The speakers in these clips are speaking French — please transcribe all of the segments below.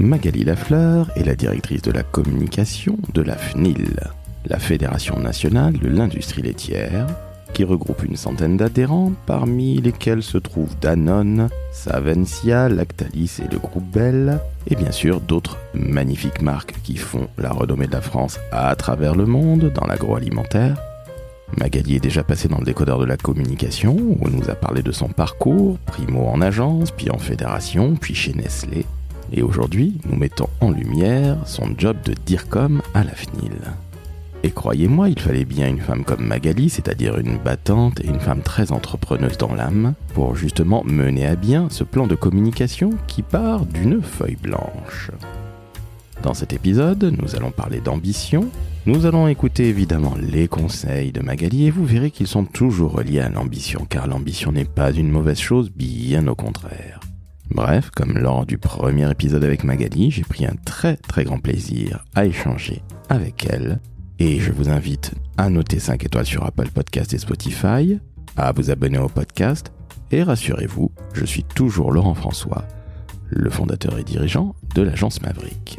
Magali Lafleur est la directrice de la communication de la FNIL, la Fédération nationale de l'industrie laitière, qui regroupe une centaine d'adhérents, parmi lesquels se trouvent Danone, Savencia, Lactalis et le groupe Bell, et bien sûr d'autres magnifiques marques qui font la renommée de la France à travers le monde dans l'agroalimentaire. Magali est déjà passée dans le décodeur de la communication, où elle nous a parlé de son parcours, primo en agence, puis en fédération, puis chez Nestlé. Et aujourd'hui, nous mettons en lumière son job de DIRCOM à la FNIL. Et croyez-moi, il fallait bien une femme comme Magali, c'est-à-dire une battante et une femme très entrepreneuse dans l'âme, pour justement mener à bien ce plan de communication qui part d'une feuille blanche. Dans cet épisode, nous allons parler d'ambition, nous allons écouter évidemment les conseils de Magali et vous verrez qu'ils sont toujours reliés à l'ambition, car l'ambition n'est pas une mauvaise chose, bien au contraire. Bref, comme lors du premier épisode avec Magali, j'ai pris un très très grand plaisir à échanger avec elle et je vous invite à noter 5 étoiles sur Apple Podcast et Spotify, à vous abonner au podcast, et rassurez-vous, je suis toujours Laurent François, le fondateur et dirigeant de l'agence Maverick.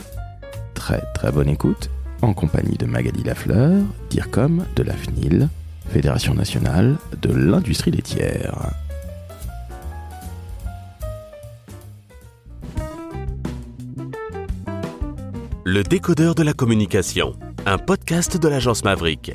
Très très bonne écoute, en compagnie de Magali Lafleur, DIRCOM de la FNIL, Fédération nationale de l'industrie laitière. Le décodeur de la communication un podcast de l'agence Maverick.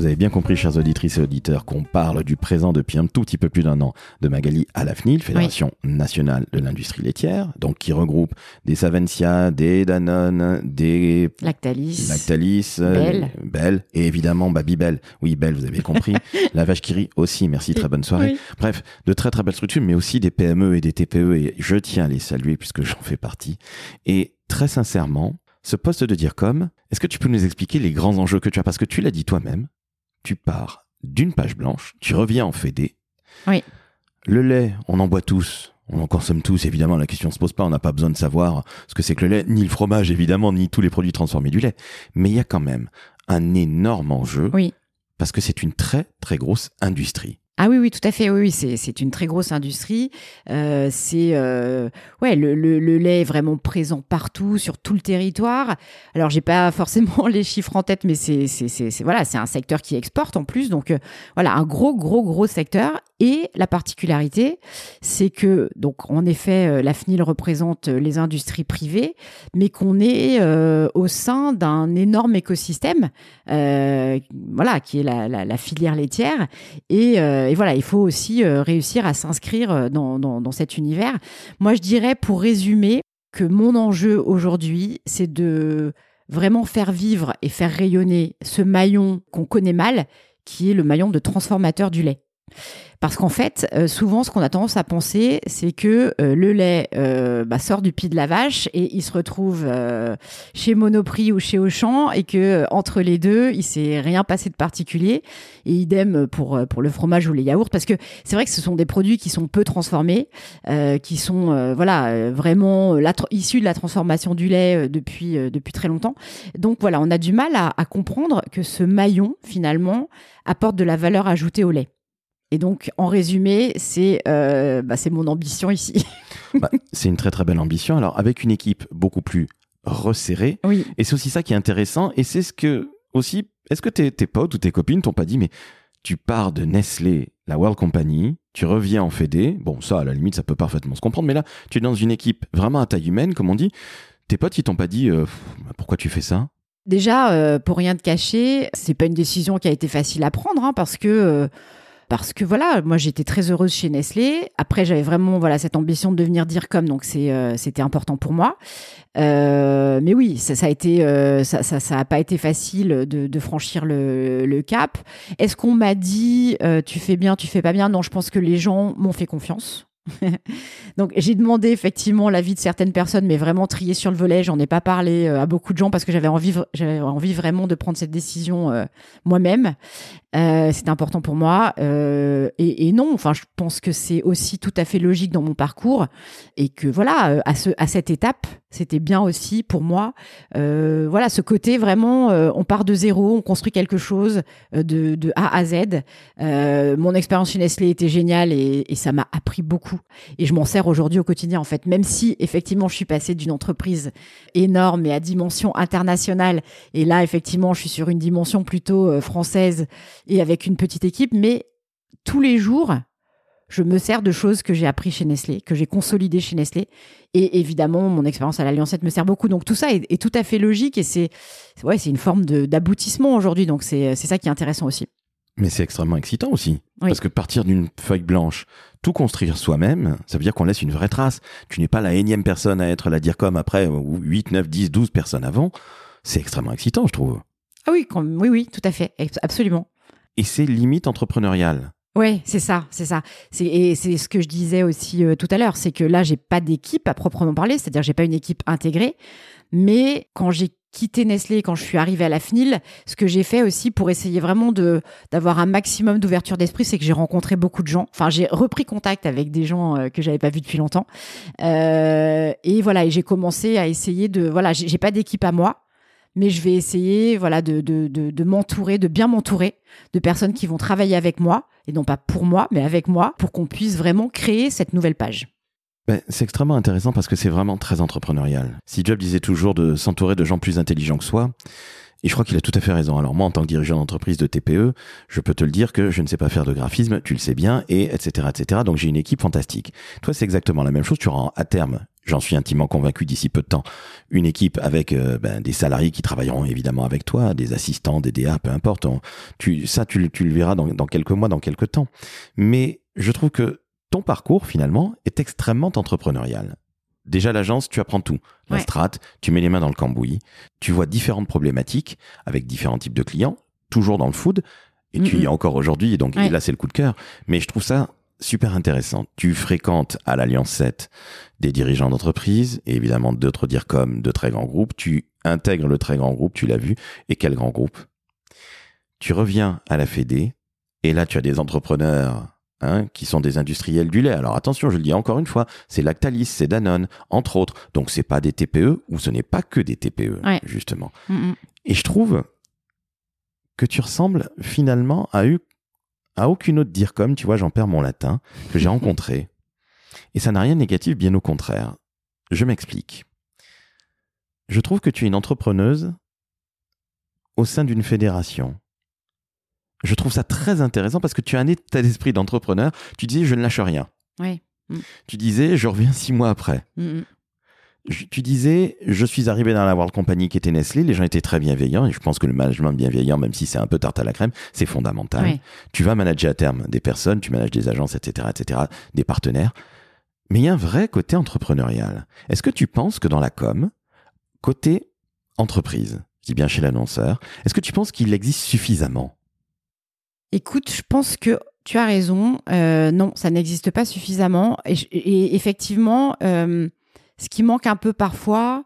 Vous avez bien compris, chers auditrices et auditeurs, qu'on parle du présent depuis un tout petit peu plus d'un an de Magali à la FNIL, Fédération nationale de l'industrie laitière, donc qui regroupe des Savencia, des Danone, des Lactalis, Lactalis, Belle, Belle et évidemment Babybel. Oui, Belle, vous avez compris. la vache qui rit aussi. Merci, très bonne soirée. Oui. Bref, de très très belles structures, mais aussi des PME et des TPE et je tiens à les saluer puisque j'en fais partie. Et très sincèrement, ce poste de dire comme, est-ce que tu peux nous expliquer les grands enjeux que tu as? Parce que tu l'as dit toi-même, tu pars d'une page blanche, tu reviens en fédé. Oui. Le lait, on en boit tous. On en consomme tous, évidemment, la question ne se pose pas, on n'a pas besoin de savoir ce que c'est que le lait, ni le fromage, évidemment, ni tous les produits transformés du lait. Mais il y a quand même un énorme enjeu, Oui. parce que c'est une très, très grosse industrie. Ah oui, oui, tout à fait. Oui, oui, c'est, une très grosse industrie. Euh, c'est euh, ouais, le, le, lait est vraiment présent partout, sur tout le territoire. Alors, j'ai pas forcément les chiffres en tête, mais c'est, voilà, c'est un secteur qui exporte en plus. Donc euh, voilà, un gros, gros, gros secteur. Et la particularité, c'est que donc en effet, la FNIL représente les industries privées, mais qu'on est au sein d'un énorme écosystème, voilà, qui est la, la, la filière laitière. Et, euh, et voilà, il faut aussi euh, réussir à s'inscrire euh, dans cet univers. Moi, je dirais, pour résumer, que mon enjeu aujourd'hui, c'est de vraiment faire vivre et faire rayonner ce maillon qu'on connaît mal, qui est le maillon de transformateur du lait. Parce qu'en fait, euh, souvent, ce qu'on a tendance à penser, c'est que euh, le lait euh, bah, sort du pied de la vache et il se retrouve euh, chez Monoprix ou chez Auchan et que euh, entre les deux, il s'est rien passé de particulier. Et idem pour pour le fromage ou les yaourts, parce que c'est vrai que ce sont des produits qui sont peu transformés, qui sont voilà vraiment issus de la transformation du lait depuis depuis très longtemps. Donc voilà, on a du mal à, à comprendre que ce maillon finalement apporte de la valeur ajoutée au lait. Et donc, en résumé, c'est euh, bah, mon ambition ici. Bah, c'est une très très belle ambition. Alors, avec une équipe beaucoup plus resserrée, Oui. Et c'est aussi ça qui est intéressant. Et c'est ce que, aussi, est-ce que tes, tes potes ou tes copines t'ont pas dit, mais tu pars de Nestlé, la World Company, tu reviens en Fédé. Bon, ça, à la limite, ça peut parfaitement se comprendre. Mais là, tu es dans une équipe vraiment à taille humaine, comme on dit. Tes potes, ils t'ont pas dit, euh, Pff, pourquoi tu fais ça? Déjà, euh, pour rien te cacher, c'est pas une décision qui a été facile à prendre, hein, parce que euh, parce que voilà, moi j'étais très heureuse chez Nestlé. Après, j'avais vraiment voilà cette ambition de devenir dire comme, donc euh, c'était important pour moi. Euh, mais oui, ça, ça a été euh, ça, ça ça a pas été facile de, de franchir le, le cap. Est-ce qu'on m'a dit euh, tu fais bien, tu fais pas bien? Non, je pense que les gens m'ont fait confiance. Donc j'ai demandé effectivement l'avis de certaines personnes, mais vraiment trié sur le volet. J'en ai pas parlé euh, à beaucoup de gens parce que j'avais envie, j'avais envie vraiment de prendre cette décision euh, moi-même. Euh, C'était important pour moi. Euh, et, non, enfin je pense que c'est aussi tout à fait logique dans mon parcours et que voilà, à, ce, à cette étape, c'était bien aussi pour moi. Voilà, ce côté vraiment, on part de zéro, on construit quelque chose de, de A à Z. Mon expérience chez Nestlé était géniale et ça m'a appris beaucoup Et je m'en sers aujourd'hui au quotidien, en fait. Même si, effectivement, je suis passée d'une entreprise énorme et à dimension internationale. Et là, effectivement, je suis sur une dimension plutôt euh, française et avec une petite équipe. Mais tous les jours, je me sers de choses que j'ai appris chez Nestlé, que j'ai consolidées chez Nestlé. Et évidemment, mon expérience à l'Alliance 7 me sert beaucoup. Donc tout ça est, tout à fait logique et c'est ouais, c'est une forme d'aboutissement aujourd'hui. Donc c'est ça qui est intéressant aussi. Mais c'est extrêmement excitant aussi. Parce que partir d'une feuille blanche, tout construire soi-même, ça veut dire qu'on laisse une vraie trace. Tu n'es pas la énième personne à être la dire comme après, ou 8, 9, 10, 12 personnes avant. C'est extrêmement excitant, je trouve. Ah oui, oui, oui, tout à fait. Absolument. Et c'est limite entrepreneurial. Oui, c'est ça, c'est ça. Et c'est ce que je disais aussi euh, tout à l'heure, c'est que là, j'ai pas d'équipe à proprement parler, c'est-à-dire j'ai pas une équipe intégrée. Mais quand j'ai quitté Nestlé, quand je suis arrivée à la FNIL, ce que j'ai fait aussi pour essayer vraiment de d'avoir un maximum d'ouverture d'esprit, c'est que j'ai rencontré beaucoup de gens. Enfin, j'ai repris contact avec des gens euh, que j'avais pas vus depuis longtemps. Euh, et voilà, et j'ai commencé à essayer de voilà, j'ai pas d'équipe à moi mais je vais essayer voilà de, de, de, m'entourer, de bien m'entourer de personnes qui vont travailler avec moi, et non pas pour moi, mais avec moi, pour qu'on puisse vraiment créer cette nouvelle page. Ben, c'est extrêmement intéressant parce que c'est vraiment très entrepreneurial. Si Job disait toujours de s'entourer de gens plus intelligents que soi, et je crois qu'il a tout à fait raison. Alors moi, en tant que dirigeant d'entreprise de TPE, je peux te le dire que je ne sais pas faire de graphisme, tu le sais bien, et etc. etc. Donc j'ai une équipe fantastique. Toi, c'est exactement la même chose. Tu auras à terme j'en suis intimement convaincu d'ici peu de temps, une équipe avec euh, ben, des salariés qui travailleront évidemment avec toi, des assistants, des DA, peu importe. tu, ça, tu, le verras dans, quelques mois, dans quelques temps. Mais je trouve que ton parcours, finalement, est extrêmement entrepreneurial. Déjà, l'agence, tu apprends tout. La strat, tu mets les mains dans le cambouis, tu vois différentes problématiques avec différents types de clients, toujours dans le food, et tu y es encore aujourd'hui, donc là, c'est le coup de cœur. Mais je trouve ça super intéressant. Tu fréquentes à l'Alliance 7 des dirigeants d'entreprise et évidemment d'autres comme de très grands groupes. Tu intègres le très grand groupe, tu l'as vu. Et quel grand groupe? Tu reviens à la Fédé et là tu as des entrepreneurs hein, qui sont des industriels du lait. Alors attention, je le dis encore une fois, c'est Lactalis, c'est Danone, entre autres. Donc c'est pas des TPE ou ce n'est pas que des TPE justement. Mm, mm. Et je trouve que tu ressembles finalement à eu à aucune autre dire comme, tu vois, j'en perds mon latin, que j'ai rencontré. Et ça n'a rien de négatif, bien au contraire. Je m'explique. Je trouve que tu es une entrepreneuse au sein d'une fédération. Je trouve ça très intéressant parce que tu as un état d'esprit d'entrepreneur. Tu disais, je ne lâche rien. Oui. Tu disais, je reviens six mois après. Mm, tu disais, je suis arrivé dans la World Company qui était Nestlé, les gens étaient très bienveillants et je pense que le management bienveillant, même si c'est un peu tarte à la crème, c'est fondamental. Tu vas manager à terme des personnes, tu manages des agences, etc., etc., des partenaires. Mais il y a un vrai côté entrepreneurial. Est-ce que tu penses que dans la com, côté entreprise, je dis bien chez l'annonceur, est-ce que tu penses qu'il existe suffisamment? Écoute, je pense que tu as raison. Euh, non, ça n'existe pas suffisamment. Et, effectivement, euh, ce qui manque un peu parfois,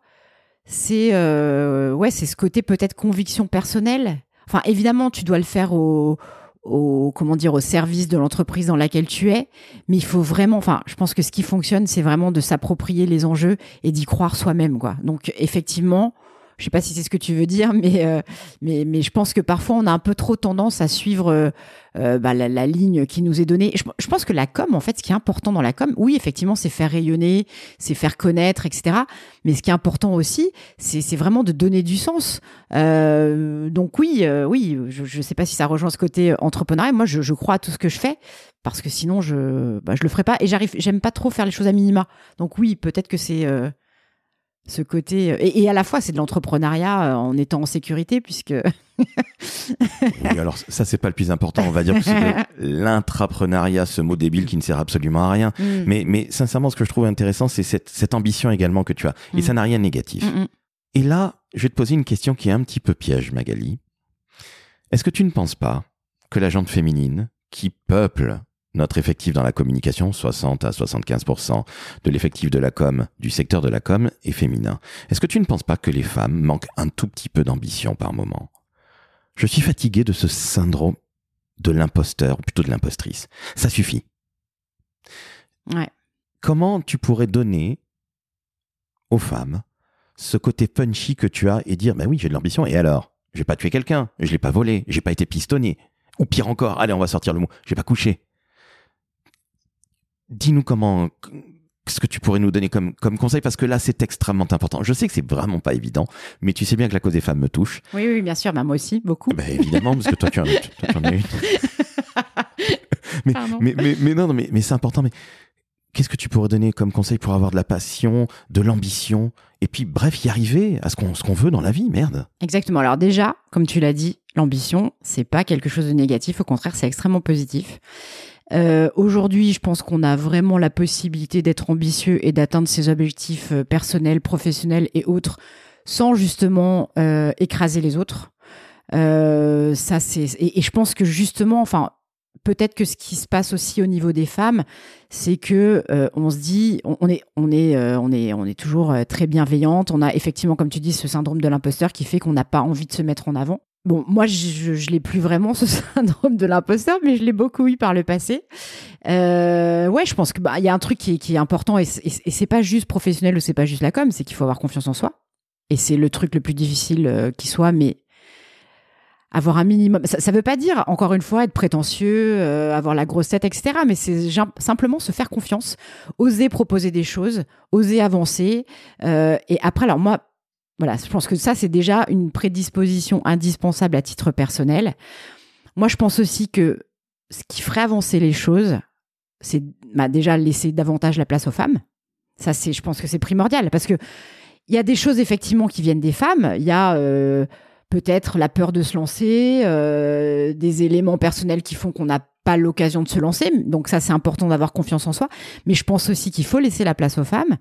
c'est euh, ouais, c'est ce côté peut-être conviction personnelle. Enfin, évidemment, tu dois le faire au, au comment dire au service de l'entreprise dans laquelle tu es, mais il faut vraiment. Enfin, je pense que ce qui fonctionne, c'est vraiment de s'approprier les enjeux et d'y croire soi-même, quoi. Donc, effectivement, je sais pas si c'est ce que tu veux dire, mais, euh, mais, mais je pense que parfois on a un peu trop tendance à suivre euh, euh, bah, la, ligne qui nous est donnée. Je, pense que la com, en fait, ce qui est important dans la com, oui, effectivement, c'est faire rayonner, c'est faire connaître, etc. Mais ce qui est important aussi, c'est vraiment de donner du sens. donc oui, oui, je ne sais pas si ça rejoint ce côté entrepreneuriat. Moi, je, je, crois à tout ce que je fais parce que sinon, je bah, je le ferai pas. Et j'arrive, j'aime pas trop faire les choses à minima. Donc oui, peut-être que c'est ce côté euh, et, à la fois c'est de l'entrepreneuriat euh, en étant en sécurité puisque oui, alors ça c'est pas le plus important. On va dire que c'est l'intrapreneuriat ce mot débile qui ne sert absolument à rien. Mm. mais mais sincèrement ce que je trouve intéressant c'est cette, cette ambition également que tu as. Et mm. ça n'a rien de négatif. Mm, et là je vais te poser une question qui est un petit peu piège Magali. Est-ce que tu ne penses pas que la jante féminine qui peuple notre effectif dans la communication, 60 à 75% de l'effectif de la com, du secteur de la com, est féminin. Est-ce que tu ne penses pas que les femmes manquent un tout petit peu d'ambition par moment? Je suis fatigué de ce syndrome de l'imposteur, ou plutôt de l'impostrice. Ça suffit. Ouais. Comment tu pourrais donner aux femmes ce côté punchy que tu as et dire, bah oui, j'ai de l'ambition, et alors? J'ai pas tué quelqu'un, je l'ai pas volé, j'ai pas été pistonné. Ou pire encore, allez, on va sortir le mot, j'ai pas couché dis-nous comment, ce que tu pourrais nous donner comme, comme conseil, parce que là, c'est extrêmement important. Je sais que c'est vraiment pas évident, mais tu sais bien que la cause des femmes me touche. Oui, oui, bien sûr, bah, moi aussi, beaucoup. Bah, évidemment, parce que toi, tu en, toi, tu en as une. mais, mais, mais, mais non, non, mais, mais c'est important. Mais qu'est-ce que tu pourrais donner comme conseil pour avoir de la passion, de l'ambition, et puis, bref, y arriver à ce qu'on ce qu'on veut dans la vie, merde. Exactement. Alors déjà, comme tu l'as dit, l'ambition, c'est pas quelque chose de négatif. Au contraire, c'est extrêmement positif. Euh, Aujourd'hui, je pense qu'on a vraiment la possibilité d'être ambitieux et d'atteindre ses objectifs euh, personnels, professionnels et autres, sans justement euh, écraser les autres. Euh, ça, c'est et, je pense que justement, enfin, peut-être que ce qui se passe aussi au niveau des femmes, c'est que euh, on se dit, on, on est, on est, euh, on est, on est toujours euh, très bienveillante. On a effectivement, comme tu dis, ce syndrome de l'imposteur qui fait qu'on n'a pas envie de se mettre en avant. Bon, moi, je, je l'ai plus vraiment ce syndrome de l'imposteur, mais je l'ai beaucoup eu par le passé. Euh, ouais, je pense que bah il y a un truc qui qui est important et, et, et c'est pas juste professionnel ou c'est pas juste la com, c'est qu'il faut avoir confiance en soi. Et c'est le truc le plus difficile euh, qui soit, mais avoir un minimum. Ça, ça veut pas dire, encore une fois, être prétentieux, euh, avoir la grosse tête, etc. Mais c'est simplement se faire confiance, oser proposer des choses, oser avancer. euh, et après, alors moi, voilà, je pense que ça, c'est déjà une prédisposition indispensable à titre personnel. Moi, je pense aussi que ce qui ferait avancer les choses, c'est bah, déjà laisser davantage la place aux femmes. Ça, c'est, je pense que c'est primordial parce que il y a des choses effectivement qui viennent des femmes. Il y a euh, peut-être la peur de se lancer, euh, des éléments personnels qui font qu'on n'a pas l'occasion de se lancer. Donc ça, c'est important d'avoir confiance en soi. Mais je pense aussi qu'il faut laisser la place aux femmes.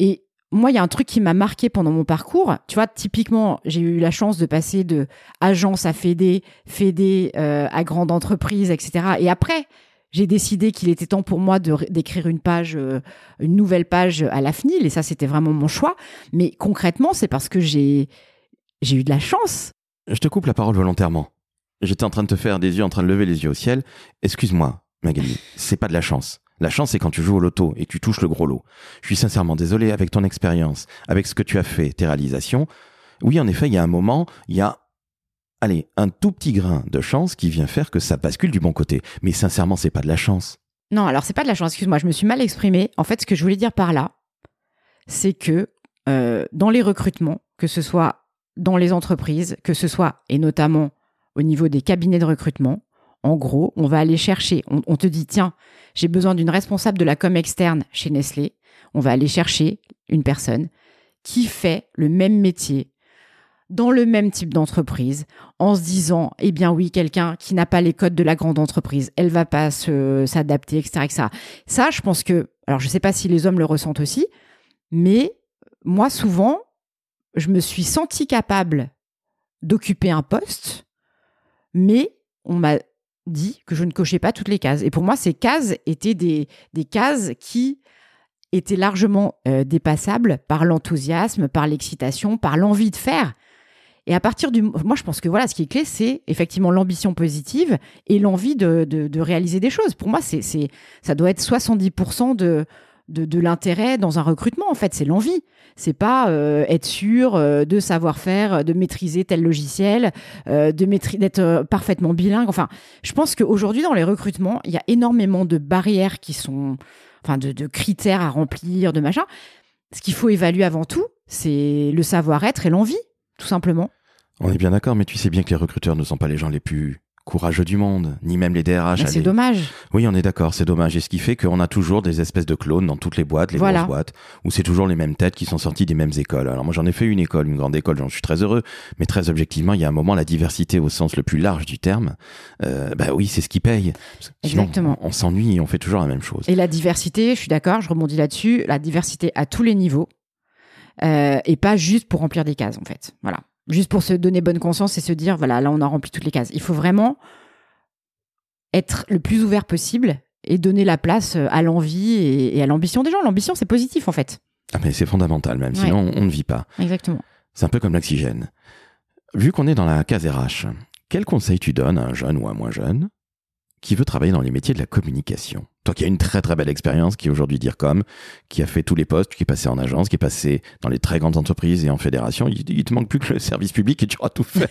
Et moi, il y a un truc qui m'a marqué pendant mon parcours. Tu vois, typiquement, j'ai eu la chance de passer de agence à fédé, fédé euh, à grande entreprise, etc. Et après, j'ai décidé qu'il était temps pour moi d'écrire une page, euh, une nouvelle page à la FNIL. Et ça, c'était vraiment mon choix. Mais concrètement, c'est parce que j'ai j'ai eu de la chance. Je te coupe la parole volontairement. J'étais en train de te faire des yeux, en train de lever les yeux au ciel. Excuse-moi, Magali, c'est pas de la chance. La chance, c'est quand tu joues au loto et tu touches le gros lot. Je suis sincèrement désolé avec ton expérience, avec ce que tu as fait, tes réalisations. Oui, en effet, il y a un moment, il y a, allez, un tout petit grain de chance qui vient faire que ça bascule du bon côté. Mais sincèrement, c'est pas de la chance. Non, alors c'est pas de la chance, excuse-moi, je me suis mal exprimée. En fait, ce que je voulais dire par là, c'est que euh, dans les recrutements, que ce soit dans les entreprises, que ce soit, et notamment au niveau des cabinets de recrutement, en gros, on va aller chercher, on, te dit, tiens, j'ai besoin d'une responsable de la com externe chez Nestlé, on va aller chercher une personne qui fait le même métier dans le même type d'entreprise, en se disant, eh bien oui, quelqu'un qui n'a pas les codes de la grande entreprise, elle va pas s'adapter, etc.. Ça, je pense que, alors je sais pas si les hommes le ressentent aussi, mais moi, souvent, je me suis sentie capable d'occuper un poste, mais on m'a dit que je ne cochais pas toutes les cases. Et pour moi, ces cases étaient des, des cases qui étaient largement euh, dépassables par l'enthousiasme, par l'excitation, par l'envie de faire. Et à partir du... Moi, je pense que voilà, ce qui est clé, c'est effectivement l'ambition positive et l'envie de, de, de réaliser des choses. Pour moi, c'est, ça doit être 70% de, de, de l'intérêt dans un recrutement, en fait. C'est l'envie. C'est pas euh, être sûr euh, de savoir faire, de maîtriser tel logiciel, euh, de maîtriser, d'être parfaitement bilingue. Enfin, je pense qu'aujourd'hui, dans les recrutements, il y a énormément de barrières qui sont... Enfin, de, de critères à remplir, de machin. Ce qu'il faut évaluer avant tout, c'est le savoir-être et l'envie, tout simplement. On est bien d'accord, mais tu sais bien que les recruteurs ne sont pas les gens les plus courageux du monde, ni même les DRH. C'est dommage. Oui, on est d'accord, c'est dommage. Et ce qui fait qu'on a toujours des espèces de clones dans toutes les boîtes, les Voilà. grosses boîtes, où c'est toujours les mêmes têtes qui sont sorties des mêmes écoles. Alors moi, j'en ai fait une école, une grande école, j'en suis très heureux. Mais très objectivement, il y a un moment, la diversité au sens le plus large du terme, euh, bah oui, c'est ce qui paye. Sinon, Exactement. on, on s'ennuie et on fait toujours la même chose. Et la diversité, je suis d'accord, je rebondis là-dessus, la diversité à tous les niveaux, euh, et pas juste pour remplir des cases, en fait. Voilà. Juste pour se donner bonne conscience et se dire, voilà, là, on a rempli toutes les cases. Il faut vraiment être le plus ouvert possible et donner la place euh, à l'envie et, et à l'ambition des gens. L'ambition, c'est positif, en fait. Ah mais c'est fondamental même, sinon on, on ne vit pas. Exactement. C'est un peu comme l'oxygène. Vu qu'on est dans la case RH, quel conseil tu donnes à un jeune ou à un moins jeune qui veut travailler dans les métiers de la communication? Toi qui as une très très belle expérience, qui est aujourd'hui DIRCOM, qui a fait tous les postes, qui est passé en agence, qui est passé dans les très grandes entreprises et en fédération, il, il te manque plus que le service public et tu auras tout fait.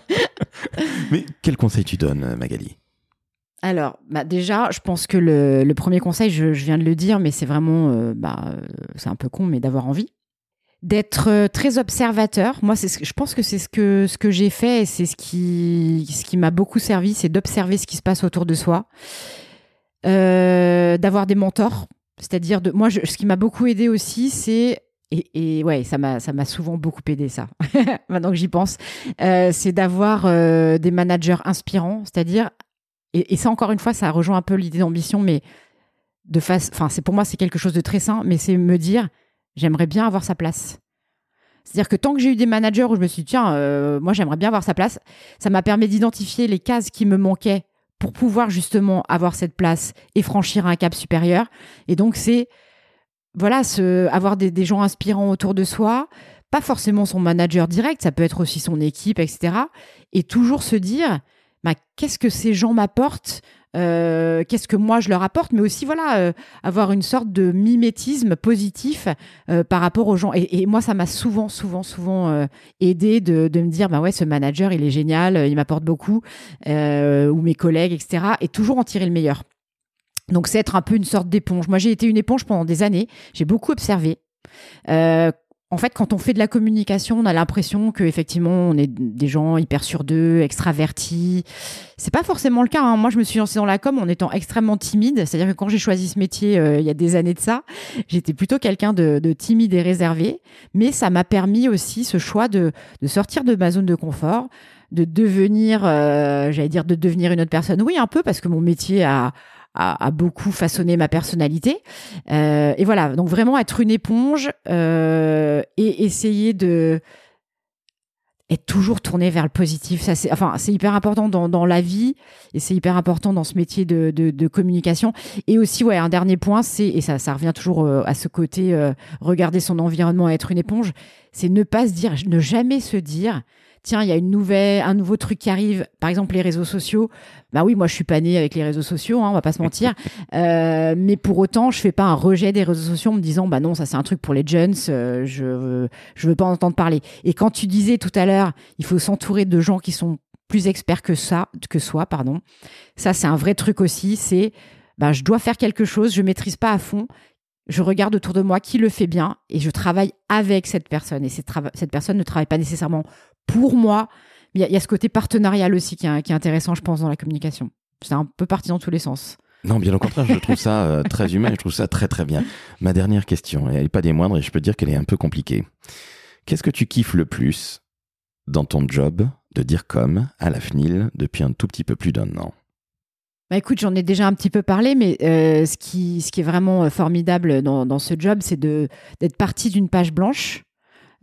Mais quel conseil tu donnes, Magali? Alors, bah déjà, je pense que le, premier conseil, je, viens de le dire, mais c'est vraiment, euh, bah, euh, c'est un peu con, mais d'avoir envie. D'être euh, très observateur. Moi, c'est je pense que c'est ce que, ce que j'ai fait et c'est ce qui, ce qui m'a beaucoup servi, c'est d'observer ce qui se passe autour de soi. D'avoir des mentors. C'est-à-dire, de, moi, ce qui m'a beaucoup aidé aussi, c'est et, ouais, ça m'a ça m'a souvent beaucoup aidé ça. Maintenant que j'y pense, c'est d'avoir des managers inspirants, c'est-à-dire et, ça, encore une fois, ça rejoint un peu l'idée d'ambition, mais de face, enfin, pour moi, c'est quelque chose de très sain, mais c'est me dire, j'aimerais bien avoir sa place. C'est-à-dire que tant que j'ai eu des managers où je me suis dit, tiens, euh, moi, j'aimerais bien avoir sa place, ça m'a permis d'identifier les cases qui me manquaient pour pouvoir justement avoir cette place et franchir un cap supérieur. Et donc, c'est, voilà, avoir des, des gens inspirants autour de soi, pas forcément son manager direct, ça peut être aussi son équipe, etc. Et toujours se dire, bah, qu'est-ce que ces gens m'apportent euh, qu'est-ce que moi je leur apporte, mais aussi voilà euh, avoir une sorte de mimétisme positif euh, par rapport aux gens. Et, moi, ça m'a souvent, souvent, souvent aidé de, me dire bah ouais, ce manager il est génial, il m'apporte beaucoup, ou mes collègues, etc. Et toujours en tirer le meilleur. Donc c'est être un peu une sorte d'éponge. Moi j'ai été une éponge pendant des années. J'ai beaucoup observé en fait, quand on fait de la communication, on a l'impression que effectivement, on est des gens hyper sûrs d'eux, extravertis. C'est pas forcément le cas. Hein. Moi, je me suis lancée dans la com en étant extrêmement timide. C'est-à-dire que quand j'ai choisi ce métier euh, il y a des années de ça, j'étais plutôt quelqu'un de, timide et réservé. Mais ça m'a permis aussi ce choix de, sortir de ma zone de confort, de devenir, euh, j'allais dire, de devenir une autre personne. Oui, un peu parce que mon métier a a, beaucoup façonné ma personnalité. Euh, et voilà, donc vraiment être une éponge euh, et essayer de être toujours tourné vers le positif. Ça, c'est, enfin, c'est hyper important dans, dans, la vie et c'est hyper important dans ce métier de, de, communication. Et aussi, ouais, un dernier point, c'est, et ça, ça revient toujours euh, à ce côté, regarder son environnement, être une éponge, c'est ne pas se dire, ne jamais se dire, tiens, il y a une nouvelle, un nouveau truc qui arrive, par exemple les réseaux sociaux. Bah oui, moi je suis pas née avec les réseaux sociaux, hein, on va pas se mentir. Euh, mais pour autant, je fais pas un rejet des réseaux sociaux en me disant bah non, ça c'est un truc pour les jeunes, euh, je veux, je veux pas entendre parler. Et quand tu disais tout à l'heure, il faut s'entourer de gens qui sont plus experts que ça, que soi, pardon. Ça c'est un vrai truc aussi. C'est bah je dois faire quelque chose, je maîtrise pas à fond je regarde autour de moi qui le fait bien et je travaille avec cette personne. Et cette, cette personne ne travaille pas nécessairement pour moi. Il y, a ce côté partenarial aussi qui est, intéressant, je pense, dans la communication. C'est un peu parti dans tous les sens. Non, bien au contraire, je trouve ça euh, très humain, je trouve ça très très bien. Ma dernière question, elle n'est pas des moindres et je peux dire qu'elle est un peu compliquée. Qu'est-ce que tu kiffes le plus dans ton job de dire comme à la FNIL depuis un tout petit peu plus d'un an? Bah écoute, j'en ai déjà un petit peu parlé, mais euh, ce, qui, ce qui est vraiment euh, formidable dans, dans ce job, c'est d'être parti d'une page blanche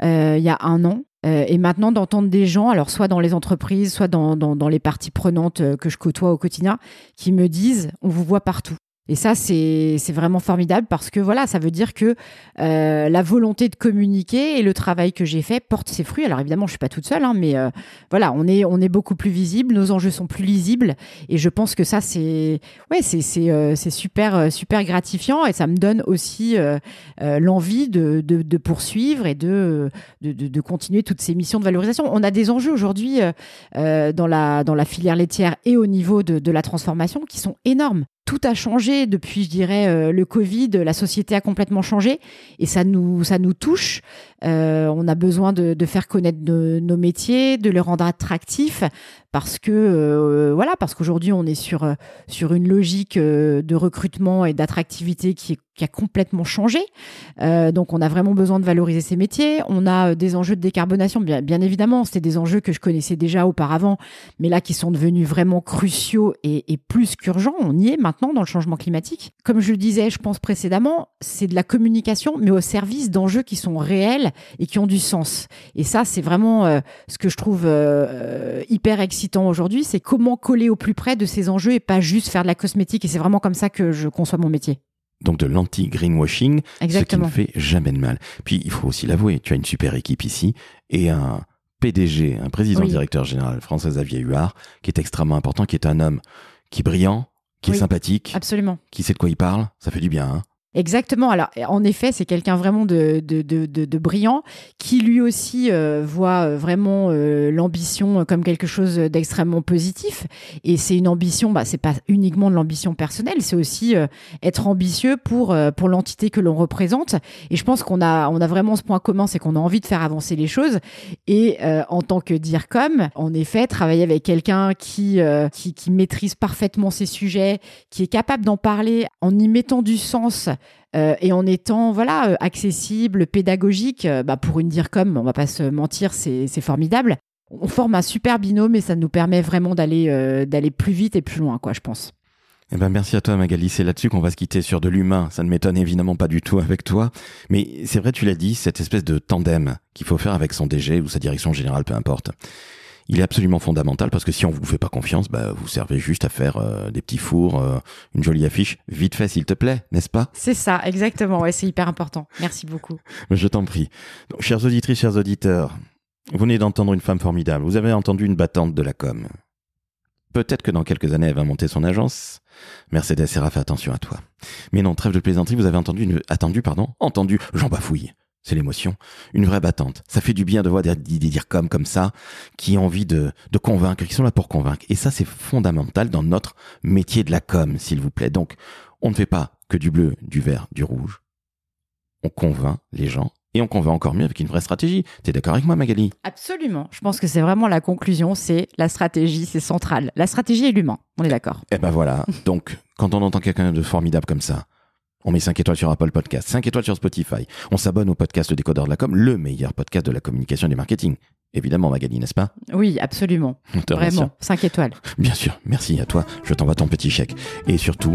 il y a un an euh, et maintenant d'entendre des gens, alors soit dans les entreprises, soit dans, dans, dans les parties prenantes euh, que je côtoie au quotidien, qui me disent on vous voit partout. Et ça, c'est vraiment formidable parce que voilà, ça veut dire que euh, la volonté de communiquer et le travail que j'ai fait porte ses fruits. Alors évidemment, je suis pas toute seule, hein, mais euh, voilà, on est beaucoup plus visible, nos enjeux sont plus lisibles, et je pense que ça, c'est euh, super super gratifiant et ça me donne aussi l'envie de, poursuivre et de, de, de continuer toutes ces missions de valorisation. On a des enjeux aujourd'hui dans la filière laitière et au niveau de la transformation qui sont énormes tout a changé depuis, je dirais, euh, le Covid. La société a complètement changé et ça nous, ça nous touche. Euh, on a besoin de, faire connaître nos métiers, de les rendre attractifs parce que euh, voilà, parce qu'aujourd'hui on est sur sur une logique de recrutement et d'attractivité qui, qui, a complètement changé. donc on a vraiment besoin de valoriser ces métiers. On a des enjeux de décarbonation, bien, évidemment. C'était des enjeux que je connaissais déjà auparavant, mais là qui sont devenus vraiment cruciaux et, plus qu'urgents. On y est maintenant dans le changement climatique. Comme je le disais, je pense précédemment, c'est de la communication, mais au service d'enjeux qui sont réels et qui ont du sens. Et ça, c'est vraiment euh, ce que je trouve euh, euh, hyper excitant aujourd'hui, c'est comment coller au plus près de ces enjeux et pas juste faire de la cosmétique. Et c'est vraiment comme ça que je conçois mon métier. Donc de l'anti-greenwashing, ce qui ne fait jamais de mal. Puis il faut aussi l'avouer, tu as une super équipe ici et un PDG, un président directeur général, François Xavier Huard, qui est extrêmement important, qui est un homme qui est brillant, qui est sympathique, absolument, qui sait de quoi il parle, ça fait du bien. Hein Exactement. Alors, en effet, c'est quelqu'un vraiment de, de, de, de, brillant qui lui aussi euh, voit euh, vraiment euh, l'ambition comme quelque chose d'extrêmement positif. Et c'est une ambition, bah, c'est pas uniquement de l'ambition personnelle, c'est aussi être ambitieux pour, pour l'entité que l'on représente. Et je pense qu'on a, on a vraiment ce point commun, c'est qu'on a envie de faire avancer les choses. Et en tant que dire comme, en effet, travailler avec quelqu'un qui, qui, qui maîtrise parfaitement ces sujets, qui est capable d'en parler en y mettant du sens euh, et en étant voilà euh, accessible, pédagogique, euh, bah, pour une dire comme on va pas se mentir, c'est formidable. On forme un super binôme et ça nous permet vraiment d'aller d'aller plus vite et plus loin, quoi, je pense. Eh ben merci à toi Magali, c'est là-dessus qu'on va se quitter sur de l'humain. Ça ne m'étonne évidemment pas du tout avec toi, mais c'est vrai tu l'as dit, cette espèce de tandem qu'il faut faire avec son DG ou sa direction générale, peu importe il est absolument fondamental parce que si on vous fait pas confiance, bah, vous servez juste à faire euh, des petits fours, euh, une jolie affiche, vite fait s'il te plaît, n'est-ce pas? C'est ça, exactement. Ouais, c'est hyper important. Merci beaucoup. Je t'en prie. Donc, chères auditrices, chers auditeurs, vous venez d'entendre une femme formidable. Vous avez entendu une battante de la com. Peut-être que dans quelques années, elle va monter son agence. Mercedes Serra fait attention à toi. Mais non, trêve de plaisanterie, vous avez entendu, une... attendu, pardon, entendu, j'en bafouille c'est l'émotion, une vraie battante. Ça fait du bien de voir des, dire comme comme ça, qui ont envie de, de convaincre, qui sont là pour convaincre. Et ça, c'est fondamental dans notre métier de la com, s'il vous plaît. Donc, on ne fait pas que du bleu, du vert, du rouge. On convainc les gens et on convainc encore mieux avec une vraie stratégie. T'es d'accord avec moi, Magali? Absolument. Je pense que c'est vraiment la conclusion, c'est la stratégie, c'est central. La stratégie et l'humain, on est d'accord. Eh ben voilà. Donc, quand on entend quelqu'un de formidable comme ça, on met 5 étoiles sur Apple Podcast, 5 étoiles sur Spotify. On s'abonne au podcast Décodeur de la com, le meilleur podcast de la communication et du marketing. Évidemment, Magali, n'est-ce pas? Oui, absolument. Vraiment, 5 étoiles. Bien sûr, merci à toi. Je t'envoie ton petit chèque. Et surtout,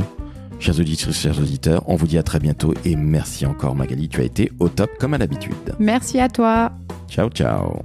chers auditeurs, chers auditeurs, on vous dit à très bientôt et merci encore Magali, tu as été au top comme à l'habitude. Merci à toi. Ciao, ciao.